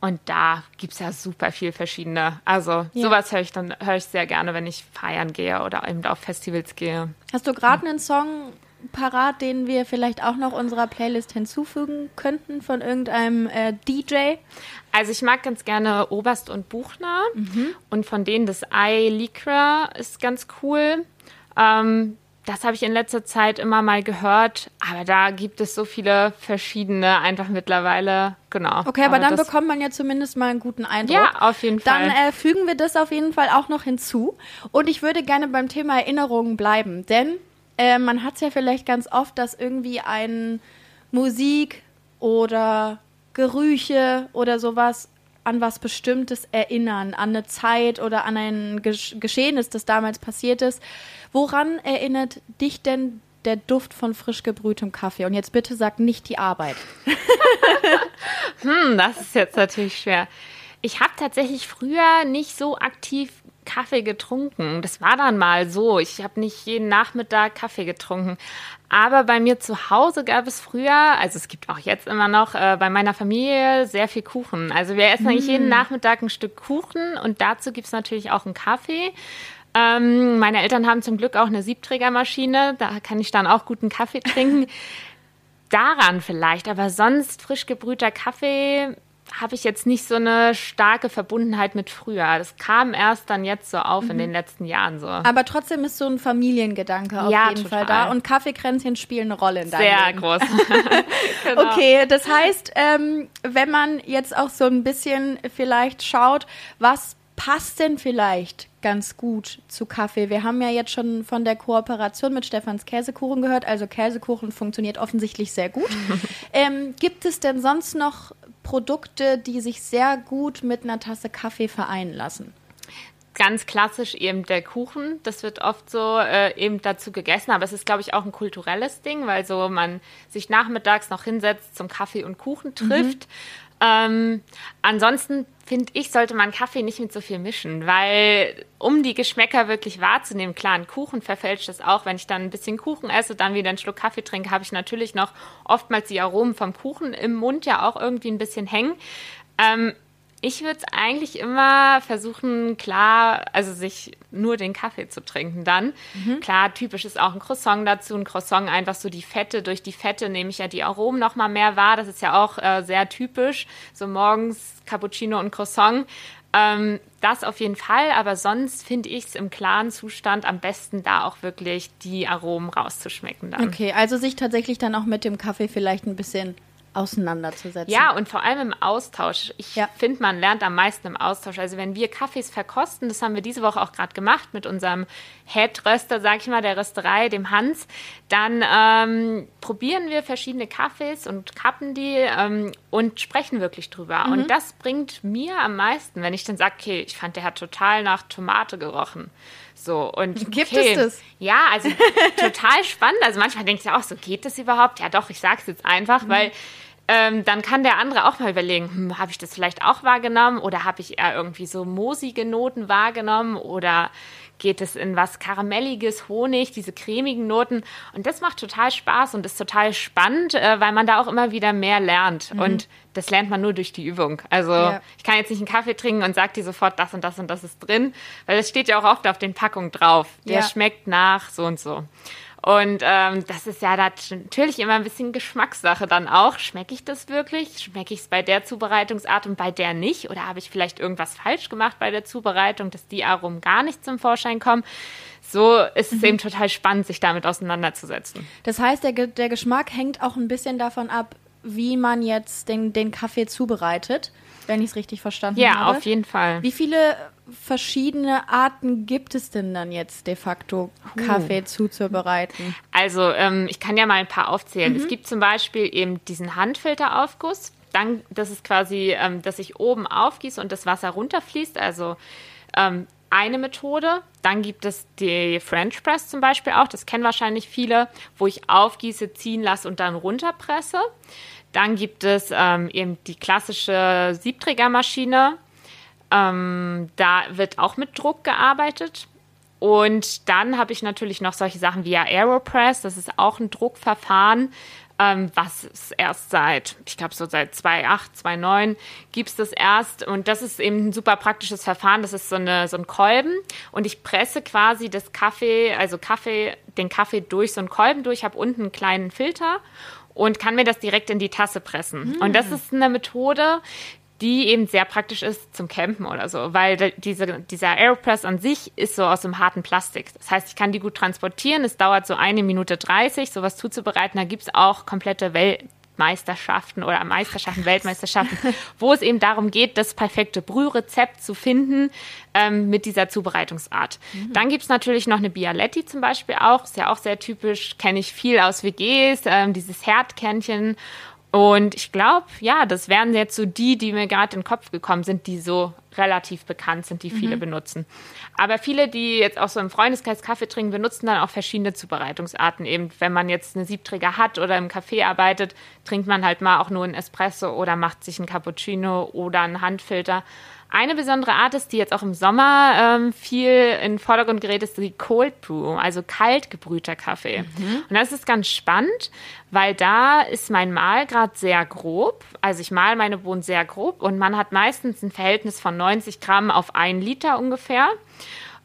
und da gibt es ja super viel verschiedene. Also ja. sowas höre ich dann höre ich sehr gerne, wenn ich feiern gehe oder eben auf Festivals gehe. Hast du gerade einen Song parat, den wir vielleicht auch noch unserer Playlist hinzufügen könnten von irgendeinem äh, DJ? Also ich mag ganz gerne Oberst und Buchner mhm. und von denen das Ei Lycra ist ganz cool. Ähm, das habe ich in letzter Zeit immer mal gehört, aber da gibt es so viele verschiedene einfach mittlerweile. Genau. Okay, aber, aber dann bekommt man ja zumindest mal einen guten Eindruck. Ja, auf jeden Fall. Dann äh, fügen wir das auf jeden Fall auch noch hinzu. Und ich würde gerne beim Thema Erinnerungen bleiben, denn äh, man hat es ja vielleicht ganz oft, dass irgendwie ein Musik oder Gerüche oder sowas an was Bestimmtes erinnern, an eine Zeit oder an ein Gesch Geschehnis, das damals passiert ist. Woran erinnert dich denn der Duft von frisch gebrühtem Kaffee? Und jetzt bitte sag nicht die Arbeit. hm, das ist jetzt natürlich schwer. Ich habe tatsächlich früher nicht so aktiv Kaffee getrunken. Das war dann mal so. Ich habe nicht jeden Nachmittag Kaffee getrunken. Aber bei mir zu Hause gab es früher, also es gibt auch jetzt immer noch, äh, bei meiner Familie sehr viel Kuchen. Also wir essen mm. eigentlich jeden mm. Nachmittag ein Stück Kuchen und dazu gibt es natürlich auch einen Kaffee. Ähm, meine Eltern haben zum Glück auch eine Siebträgermaschine, da kann ich dann auch guten Kaffee trinken. Daran vielleicht, aber sonst frisch gebrühter Kaffee habe ich jetzt nicht so eine starke Verbundenheit mit früher. Das kam erst dann jetzt so auf mhm. in den letzten Jahren so. Aber trotzdem ist so ein Familiengedanke auf ja, jeden total. Fall da und Kaffeekränzchen spielen eine Rolle in deinem Sehr Leben. groß. genau. Okay, das heißt, ähm, wenn man jetzt auch so ein bisschen vielleicht schaut, was passt denn vielleicht ganz gut zu Kaffee? Wir haben ja jetzt schon von der Kooperation mit Stefans Käsekuchen gehört. Also Käsekuchen funktioniert offensichtlich sehr gut. ähm, gibt es denn sonst noch Produkte, die sich sehr gut mit einer Tasse Kaffee vereinen lassen? Ganz klassisch eben der Kuchen. Das wird oft so äh, eben dazu gegessen, aber es ist, glaube ich, auch ein kulturelles Ding, weil so man sich nachmittags noch hinsetzt zum Kaffee und Kuchen trifft. Mhm. Ähm, ansonsten finde ich, sollte man Kaffee nicht mit so viel mischen, weil um die Geschmäcker wirklich wahrzunehmen, klar, ein Kuchen verfälscht es auch. Wenn ich dann ein bisschen Kuchen esse, dann wieder einen Schluck Kaffee trinke, habe ich natürlich noch oftmals die Aromen vom Kuchen im Mund ja auch irgendwie ein bisschen hängen. Ähm, ich würde es eigentlich immer versuchen, klar, also sich nur den Kaffee zu trinken dann. Mhm. Klar, typisch ist auch ein Croissant dazu. Ein Croissant einfach so die Fette, durch die Fette nehme ich ja die Aromen nochmal mehr wahr. Das ist ja auch äh, sehr typisch. So morgens Cappuccino und Croissant. Ähm, das auf jeden Fall, aber sonst finde ich es im klaren Zustand am besten, da auch wirklich die Aromen rauszuschmecken. Dann. Okay, also sich tatsächlich dann auch mit dem Kaffee vielleicht ein bisschen auseinanderzusetzen. Ja, und vor allem im Austausch. Ich ja. finde, man lernt am meisten im Austausch. Also wenn wir Kaffees verkosten, das haben wir diese Woche auch gerade gemacht mit unserem Head-Röster, sag ich mal, der Rösterei, dem Hans, dann ähm, probieren wir verschiedene Kaffees und kappen die ähm, und sprechen wirklich drüber. Mhm. Und das bringt mir am meisten, wenn ich dann sage, okay, ich fand, der hat total nach Tomate gerochen. So, und gibt okay, es das? Ja, also total spannend. Also manchmal denke ich auch, so geht das überhaupt? Ja, doch, ich sage es jetzt einfach, mhm. weil ähm, dann kann der andere auch mal überlegen, hm, habe ich das vielleicht auch wahrgenommen oder habe ich eher irgendwie so moosige Noten wahrgenommen oder geht es in was Karamelliges, Honig, diese cremigen Noten. Und das macht total Spaß und ist total spannend, äh, weil man da auch immer wieder mehr lernt. Mhm. Und das lernt man nur durch die Übung. Also ja. ich kann jetzt nicht einen Kaffee trinken und sage dir sofort, das und das und das ist drin, weil es steht ja auch oft auf den Packungen drauf. Der ja. schmeckt nach so und so. Und ähm, das ist ja natürlich immer ein bisschen Geschmackssache dann auch. Schmecke ich das wirklich? Schmecke ich es bei der Zubereitungsart und bei der nicht? Oder habe ich vielleicht irgendwas falsch gemacht bei der Zubereitung, dass die Aromen gar nicht zum Vorschein kommen? So ist es mhm. eben total spannend, sich damit auseinanderzusetzen. Das heißt, der, der Geschmack hängt auch ein bisschen davon ab, wie man jetzt den, den Kaffee zubereitet, wenn ich es richtig verstanden ja, habe. Ja, auf jeden Fall. Wie viele verschiedene Arten gibt es denn dann jetzt de facto, Kaffee uh. zuzubereiten? Also ähm, ich kann ja mal ein paar aufzählen. Mhm. Es gibt zum Beispiel eben diesen Handfilteraufguss. Dann, das ist quasi, ähm, dass ich oben aufgieße und das Wasser runterfließt. Also ähm, eine Methode. Dann gibt es die French Press zum Beispiel auch. Das kennen wahrscheinlich viele, wo ich aufgieße, ziehen lasse und dann runterpresse. Dann gibt es ähm, eben die klassische Siebträgermaschine. Ähm, da wird auch mit Druck gearbeitet. Und dann habe ich natürlich noch solche Sachen wie Aeropress. Das ist auch ein Druckverfahren, ähm, was es erst seit, ich glaube so seit 2008, 2009 gibt es das erst. Und das ist eben ein super praktisches Verfahren. Das ist so, eine, so ein Kolben. Und ich presse quasi das Kaffee, also Kaffee, den Kaffee durch so einen Kolben durch. Ich habe unten einen kleinen Filter und kann mir das direkt in die Tasse pressen. Mm. Und das ist eine Methode, die eben sehr praktisch ist zum Campen oder so, weil diese, dieser Aeropress an sich ist so aus einem harten Plastik. Das heißt, ich kann die gut transportieren. Es dauert so eine Minute 30, sowas zuzubereiten. Da gibt es auch komplette Weltmeisterschaften oder Meisterschaften, Weltmeisterschaften, wo es eben darum geht, das perfekte Brührezept zu finden ähm, mit dieser Zubereitungsart. Mhm. Dann gibt es natürlich noch eine Bialetti zum Beispiel auch, ist ja auch sehr typisch, kenne ich viel aus WGs, ähm, dieses Herdkernchen Und ich glaube, ja, das wären jetzt so die, die mir gerade in den Kopf gekommen sind, die so relativ bekannt sind, die viele mhm. benutzen. Aber viele, die jetzt auch so im Freundeskreis Kaffee trinken, benutzen dann auch verschiedene Zubereitungsarten. Eben, wenn man jetzt eine Siebträger hat oder im Café arbeitet, trinkt man halt mal auch nur einen Espresso oder macht sich einen Cappuccino oder einen Handfilter. Eine besondere Art ist, die jetzt auch im Sommer ähm, viel in den Vordergrund gerät, ist die Cold Brew, also kalt gebrühter Kaffee. Mhm. Und das ist ganz spannend, weil da ist mein Mahlgrad sehr grob. Also ich mal meine Bohnen sehr grob und man hat meistens ein Verhältnis von 90 Gramm auf ein Liter ungefähr.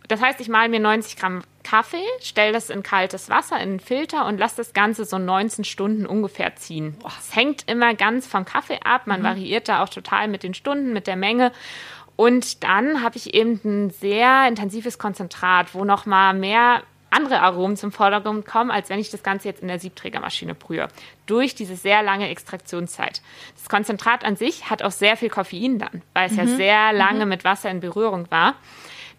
Das heißt, ich male mir 90 Gramm Kaffee, stelle das in kaltes Wasser, in einen Filter und lasse das Ganze so 19 Stunden ungefähr ziehen. Es hängt immer ganz vom Kaffee ab. Man mhm. variiert da auch total mit den Stunden, mit der Menge. Und dann habe ich eben ein sehr intensives Konzentrat, wo noch mal mehr andere Aromen zum Vordergrund kommen, als wenn ich das Ganze jetzt in der Siebträgermaschine brühe. Durch diese sehr lange Extraktionszeit. Das Konzentrat an sich hat auch sehr viel Koffein dann, weil es mhm. ja sehr lange mhm. mit Wasser in Berührung war.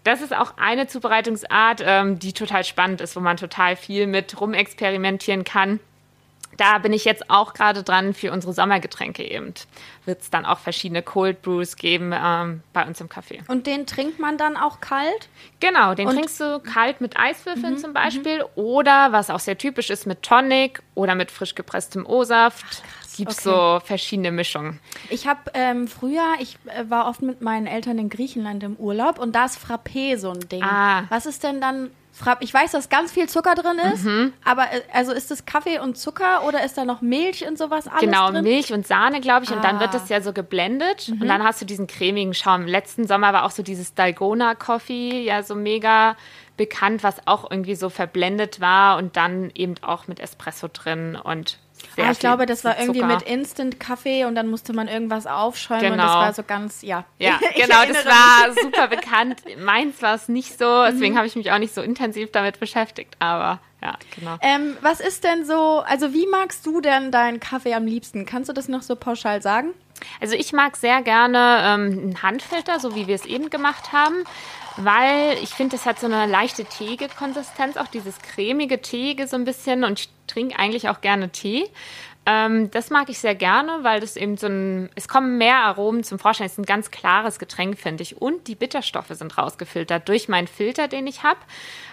Das ist auch eine Zubereitungsart, ähm, die total spannend ist, wo man total viel mit rumexperimentieren kann da bin ich jetzt auch gerade dran für unsere Sommergetränke eben. Wird es dann auch verschiedene Cold Brews geben ähm, bei uns im Café. Und den trinkt man dann auch kalt? Genau, den Und trinkst du kalt mit Eiswürfeln mhm, zum Beispiel. Mhm. Oder was auch sehr typisch ist, mit Tonic oder mit frisch gepresstem O-Saft. Gibt es okay. so verschiedene Mischungen. Ich habe ähm, früher, ich äh, war oft mit meinen Eltern in Griechenland im Urlaub und da ist Frappé so ein Ding. Ah. Was ist denn dann ich weiß, dass ganz viel Zucker drin ist, mhm. aber äh, also ist es Kaffee und Zucker oder ist da noch Milch und sowas alles Genau, drin? Milch und Sahne, glaube ich, ah. und dann wird das ah. ja so geblendet mhm. und dann hast du diesen cremigen Schaum. Letzten Sommer war auch so dieses Dalgona Coffee ja so mega bekannt, was auch irgendwie so verblendet war und dann eben auch mit Espresso drin und sehr ah, ich glaube, das war irgendwie mit Instant-Kaffee und dann musste man irgendwas aufschäumen genau. und das genau. war so ganz, ja. Ja, genau, das war mich. super bekannt. Meins war es nicht so, deswegen mhm. habe ich mich auch nicht so intensiv damit beschäftigt, aber ja, genau. Ähm, was ist denn so, also wie magst du denn deinen Kaffee am liebsten? Kannst du das noch so pauschal sagen? Also ich mag sehr gerne ähm, einen Handfilter, so wie wir es eben gemacht haben weil ich finde, es hat so eine leichte teige Konsistenz, auch dieses cremige Teige so ein bisschen und ich trinke eigentlich auch gerne Tee. Ähm, das mag ich sehr gerne, weil das eben so ein, es kommen mehr Aromen zum Vorschein. Es ist ein ganz klares Getränk, finde ich. Und die Bitterstoffe sind rausgefiltert. Durch meinen Filter, den ich habe,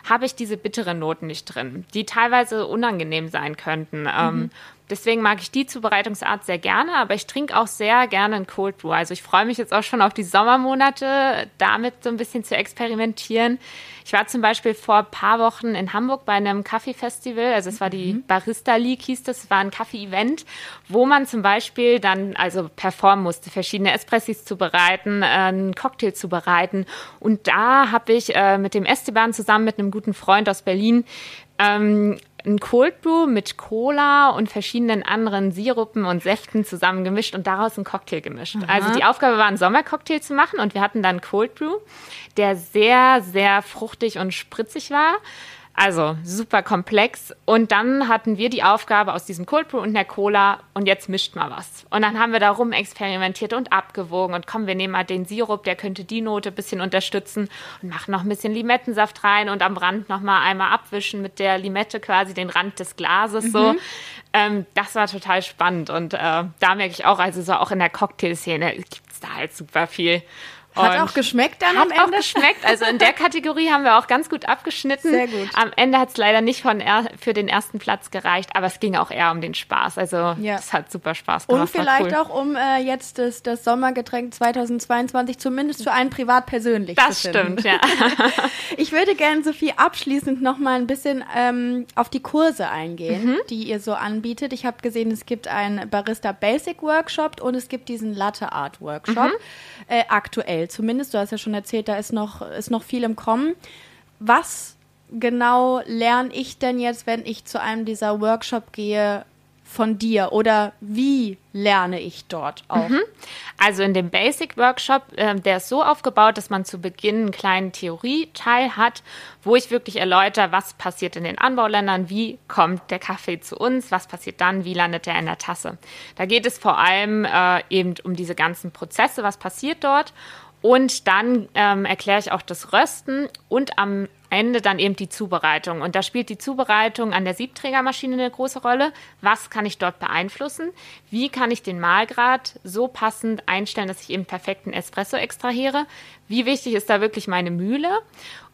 habe ich diese bitteren Noten nicht drin, die teilweise unangenehm sein könnten. Ähm, mhm. Deswegen mag ich die Zubereitungsart sehr gerne, aber ich trinke auch sehr gerne ein Cold Brew. Also ich freue mich jetzt auch schon auf die Sommermonate, damit so ein bisschen zu experimentieren. Ich war zum Beispiel vor ein paar Wochen in Hamburg bei einem Kaffeefestival. Also es war die mhm. Barista League, hieß das. Es war ein Kaffee-Event, wo man zum Beispiel dann also performen musste, verschiedene Espressis zubereiten, äh, einen Cocktail zubereiten. Und da habe ich äh, mit dem Esteban zusammen mit einem guten Freund aus Berlin ähm, ein Cold Brew mit Cola und verschiedenen anderen Sirupen und Säften zusammen gemischt und daraus einen Cocktail gemischt. Aha. Also die Aufgabe war, einen Sommercocktail zu machen und wir hatten dann Cold Brew, der sehr, sehr fruchtig und spritzig war. Also super komplex. Und dann hatten wir die Aufgabe aus diesem Cold Brew und der Cola und jetzt mischt mal was. Und dann haben wir da rum experimentiert und abgewogen und komm, wir nehmen mal den Sirup, der könnte die Note ein bisschen unterstützen und machen noch ein bisschen Limettensaft rein und am Rand noch mal einmal abwischen mit der Limette quasi den Rand des Glases mhm. so. Ähm, das war total spannend und äh, da merke ich auch, also so auch in der Cocktailszene gibt es da halt super viel. Hat auch geschmeckt dann am Ende? Hat auch geschmeckt. Also in der Kategorie haben wir auch ganz gut abgeschnitten. Sehr gut. Am Ende hat es leider nicht von er für den ersten Platz gereicht, aber es ging auch eher um den Spaß. Also ja. das hat super Spaß gemacht. Und vielleicht cool. auch um äh, jetzt das, das Sommergetränk 2022 zumindest für einen privat persönlich das zu finden. Das stimmt, ja. ich würde gerne, Sophie, abschließend noch mal ein bisschen ähm, auf die Kurse eingehen, mhm. die ihr so anbietet. Ich habe gesehen, es gibt einen Barista Basic Workshop und es gibt diesen Latte Art Workshop. Mhm. Äh, aktuell aktuell zumindest. Du hast ja schon erzählt, da ist noch, ist noch viel im Kommen. Was genau lerne ich denn jetzt, wenn ich zu einem dieser Workshop gehe, von dir oder wie lerne ich dort auch? Mhm. Also in dem Basic Workshop, äh, der ist so aufgebaut, dass man zu Beginn einen kleinen Theorieteil hat, wo ich wirklich erläutere, was passiert in den Anbauländern, wie kommt der Kaffee zu uns, was passiert dann, wie landet er in der Tasse. Da geht es vor allem äh, eben um diese ganzen Prozesse, was passiert dort. Und dann ähm, erkläre ich auch das Rösten und am Ende dann eben die Zubereitung. Und da spielt die Zubereitung an der Siebträgermaschine eine große Rolle. Was kann ich dort beeinflussen? Wie kann ich den Mahlgrad so passend einstellen, dass ich eben perfekten Espresso extrahiere? Wie wichtig ist da wirklich meine Mühle?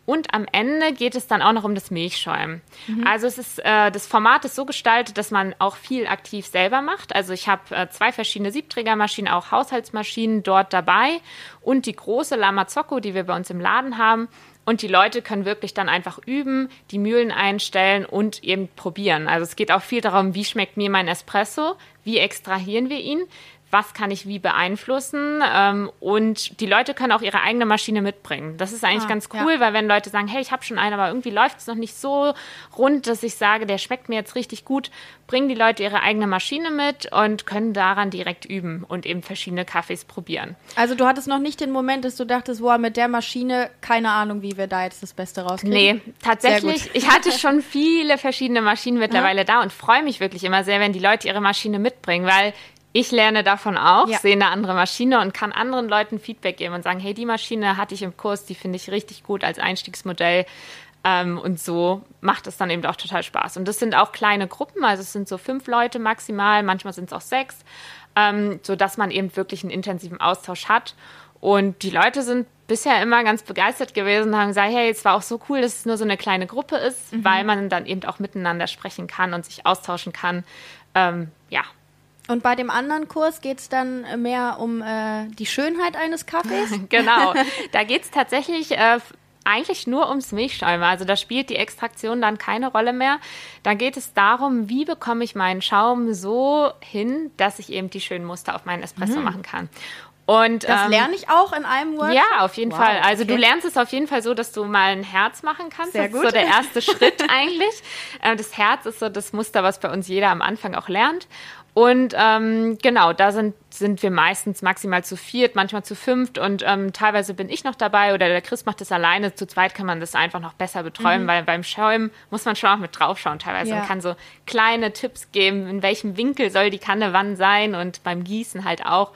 Und am Ende geht es dann auch noch um das Milchschäumen. Mhm. Also es ist äh, das Format ist so gestaltet, dass man auch viel aktiv selber macht. Also ich habe äh, zwei verschiedene Siebträgermaschinen, auch Haushaltsmaschinen dort dabei und die große Lamazocco, die wir bei uns im Laden haben. Und die Leute können wirklich dann einfach üben, die Mühlen einstellen und eben probieren. Also es geht auch viel darum, wie schmeckt mir mein Espresso, wie extrahieren wir ihn, was kann ich wie beeinflussen. Ähm, und die Leute können auch ihre eigene Maschine mitbringen. Das ist eigentlich ah, ganz cool, ja. weil wenn Leute sagen, hey, ich habe schon eine, aber irgendwie läuft es noch nicht so rund, dass ich sage, der schmeckt mir jetzt richtig gut, bringen die Leute ihre eigene Maschine mit und können daran direkt üben und eben verschiedene Kaffees probieren. Also du hattest noch nicht den Moment, dass du dachtest, wow, mit der Maschine, keine Ahnung, wie wir da jetzt das Beste rauskriegen. Nee, tatsächlich. Ich hatte schon viele verschiedene Maschinen mittlerweile ja. da und freue mich wirklich immer sehr, wenn die Leute ihre Maschine mitbringen, weil ich lerne davon auch, ja. sehe eine andere Maschine und kann anderen Leuten Feedback geben und sagen, hey, die Maschine hatte ich im Kurs, die finde ich richtig gut als Einstiegsmodell. Ähm, und so macht es dann eben auch total Spaß. Und das sind auch kleine Gruppen, also es sind so fünf Leute maximal, manchmal sind es auch sechs, ähm, sodass man eben wirklich einen intensiven Austausch hat. Und die Leute sind bisher immer ganz begeistert gewesen, haben gesagt, hey, es war auch so cool, dass es nur so eine kleine Gruppe ist, mhm. weil man dann eben auch miteinander sprechen kann und sich austauschen kann. Ähm, ja, und bei dem anderen Kurs geht es dann mehr um äh, die Schönheit eines Kaffees? genau. Da geht es tatsächlich äh, eigentlich nur ums Milchschäumen. Also da spielt die Extraktion dann keine Rolle mehr. Da geht es darum, wie bekomme ich meinen Schaum so hin, dass ich eben die schönen Muster auf meinen Espresso mhm. machen kann. Und, das ähm, lerne ich auch in einem Workshop? Ja, auf jeden wow, Fall. Also okay. du lernst es auf jeden Fall so, dass du mal ein Herz machen kannst. Sehr das gut. ist so der erste Schritt eigentlich. Äh, das Herz ist so das Muster, was bei uns jeder am Anfang auch lernt. Und ähm, genau, da sind, sind wir meistens maximal zu viert, manchmal zu fünft und ähm, teilweise bin ich noch dabei oder der Chris macht das alleine. Zu zweit kann man das einfach noch besser betreuen, mhm. weil beim Schäumen muss man schon auch mit draufschauen teilweise ja. und kann so kleine Tipps geben, in welchem Winkel soll die Kanne wann sein und beim Gießen halt auch.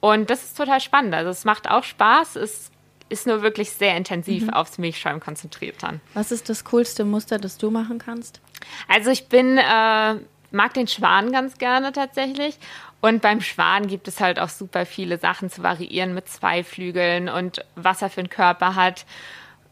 Und das ist total spannend. Also es macht auch Spaß. Es ist nur wirklich sehr intensiv mhm. aufs Milchschäumen konzentriert dann. Was ist das coolste Muster, das du machen kannst? Also ich bin äh, mag den Schwan ganz gerne tatsächlich. Und beim Schwan gibt es halt auch super viele Sachen zu variieren mit zwei Flügeln und was er für einen Körper hat.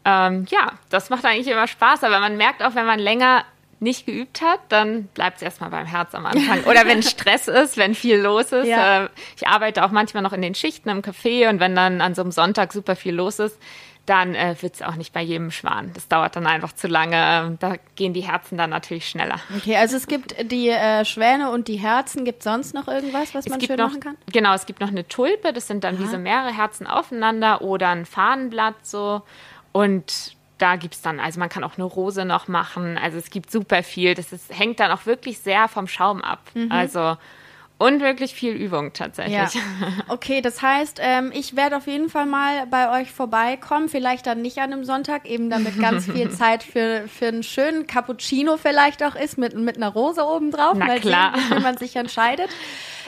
Ähm, ja, das macht eigentlich immer Spaß, aber man merkt auch, wenn man länger nicht geübt hat, dann bleibt es erstmal beim Herz am Anfang. Oder wenn Stress ist, wenn viel los ist. Ja. Äh, ich arbeite auch manchmal noch in den Schichten im Café und wenn dann an so einem Sonntag super viel los ist, dann äh, wird es auch nicht bei jedem Schwan. Das dauert dann einfach zu lange. Da gehen die Herzen dann natürlich schneller. Okay, also es gibt die äh, Schwäne und die Herzen. Gibt es sonst noch irgendwas, was es man schön noch, machen kann? Genau, es gibt noch eine Tulpe. Das sind dann Aha. wie so mehrere Herzen aufeinander oder ein Fahnenblatt so. Und da gibt es dann, also man kann auch eine Rose noch machen. Also es gibt super viel. Das ist, hängt dann auch wirklich sehr vom Schaum ab. Mhm. Also und wirklich viel Übung tatsächlich. Ja. Okay, das heißt, ähm, ich werde auf jeden Fall mal bei euch vorbeikommen. Vielleicht dann nicht an einem Sonntag, eben damit ganz viel Zeit für, für einen schönen Cappuccino vielleicht auch ist, mit, mit einer Rose obendrauf. Na mal klar. Sehen, wie man sich entscheidet.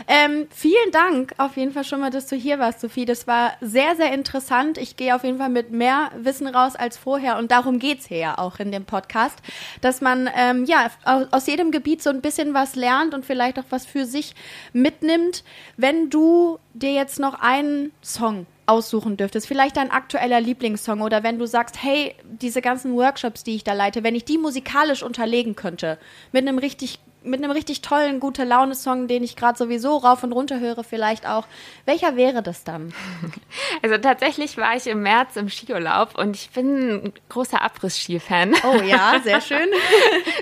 Ähm, vielen Dank auf jeden Fall schon mal, dass du hier warst, Sophie. Das war sehr, sehr interessant. Ich gehe auf jeden Fall mit mehr Wissen raus als vorher und darum geht es hier ja auch in dem Podcast, dass man ähm, ja aus jedem Gebiet so ein bisschen was lernt und vielleicht auch was für sich mitnimmt. Wenn du dir jetzt noch einen Song aussuchen dürftest, vielleicht dein aktueller Lieblingssong oder wenn du sagst, hey, diese ganzen Workshops, die ich da leite, wenn ich die musikalisch unterlegen könnte, mit einem richtig mit einem richtig tollen, gute Laune-Song, den ich gerade sowieso rauf und runter höre, vielleicht auch. Welcher wäre das dann? Also tatsächlich war ich im März im Skiurlaub und ich bin ein großer Abriss-Ski-Fan. Oh ja, sehr schön.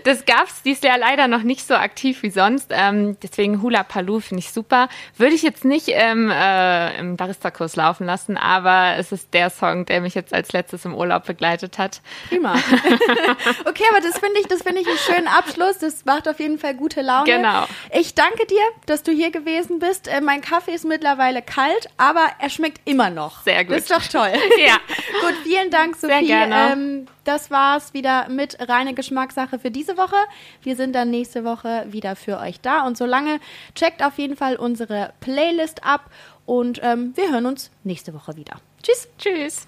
Das gab es dieses Jahr leider noch nicht so aktiv wie sonst. Ähm, deswegen Hula Paloo finde ich super. Würde ich jetzt nicht im, äh, im Barista-Kurs laufen lassen, aber es ist der Song, der mich jetzt als letztes im Urlaub begleitet hat. Prima. okay, aber das finde ich, das finde ich einen schönen Abschluss. Das macht auf jeden Fall gute Laune. Genau. Ich danke dir, dass du hier gewesen bist. Äh, mein Kaffee ist mittlerweile kalt, aber er schmeckt immer noch. Sehr gut. Ist doch toll. ja. gut, vielen Dank, Sophie. Sehr gerne. Ähm, das war's wieder mit reine Geschmackssache für diese Woche. Wir sind dann nächste Woche wieder für euch da. Und solange checkt auf jeden Fall unsere Playlist ab und ähm, wir hören uns nächste Woche wieder. Tschüss. Tschüss.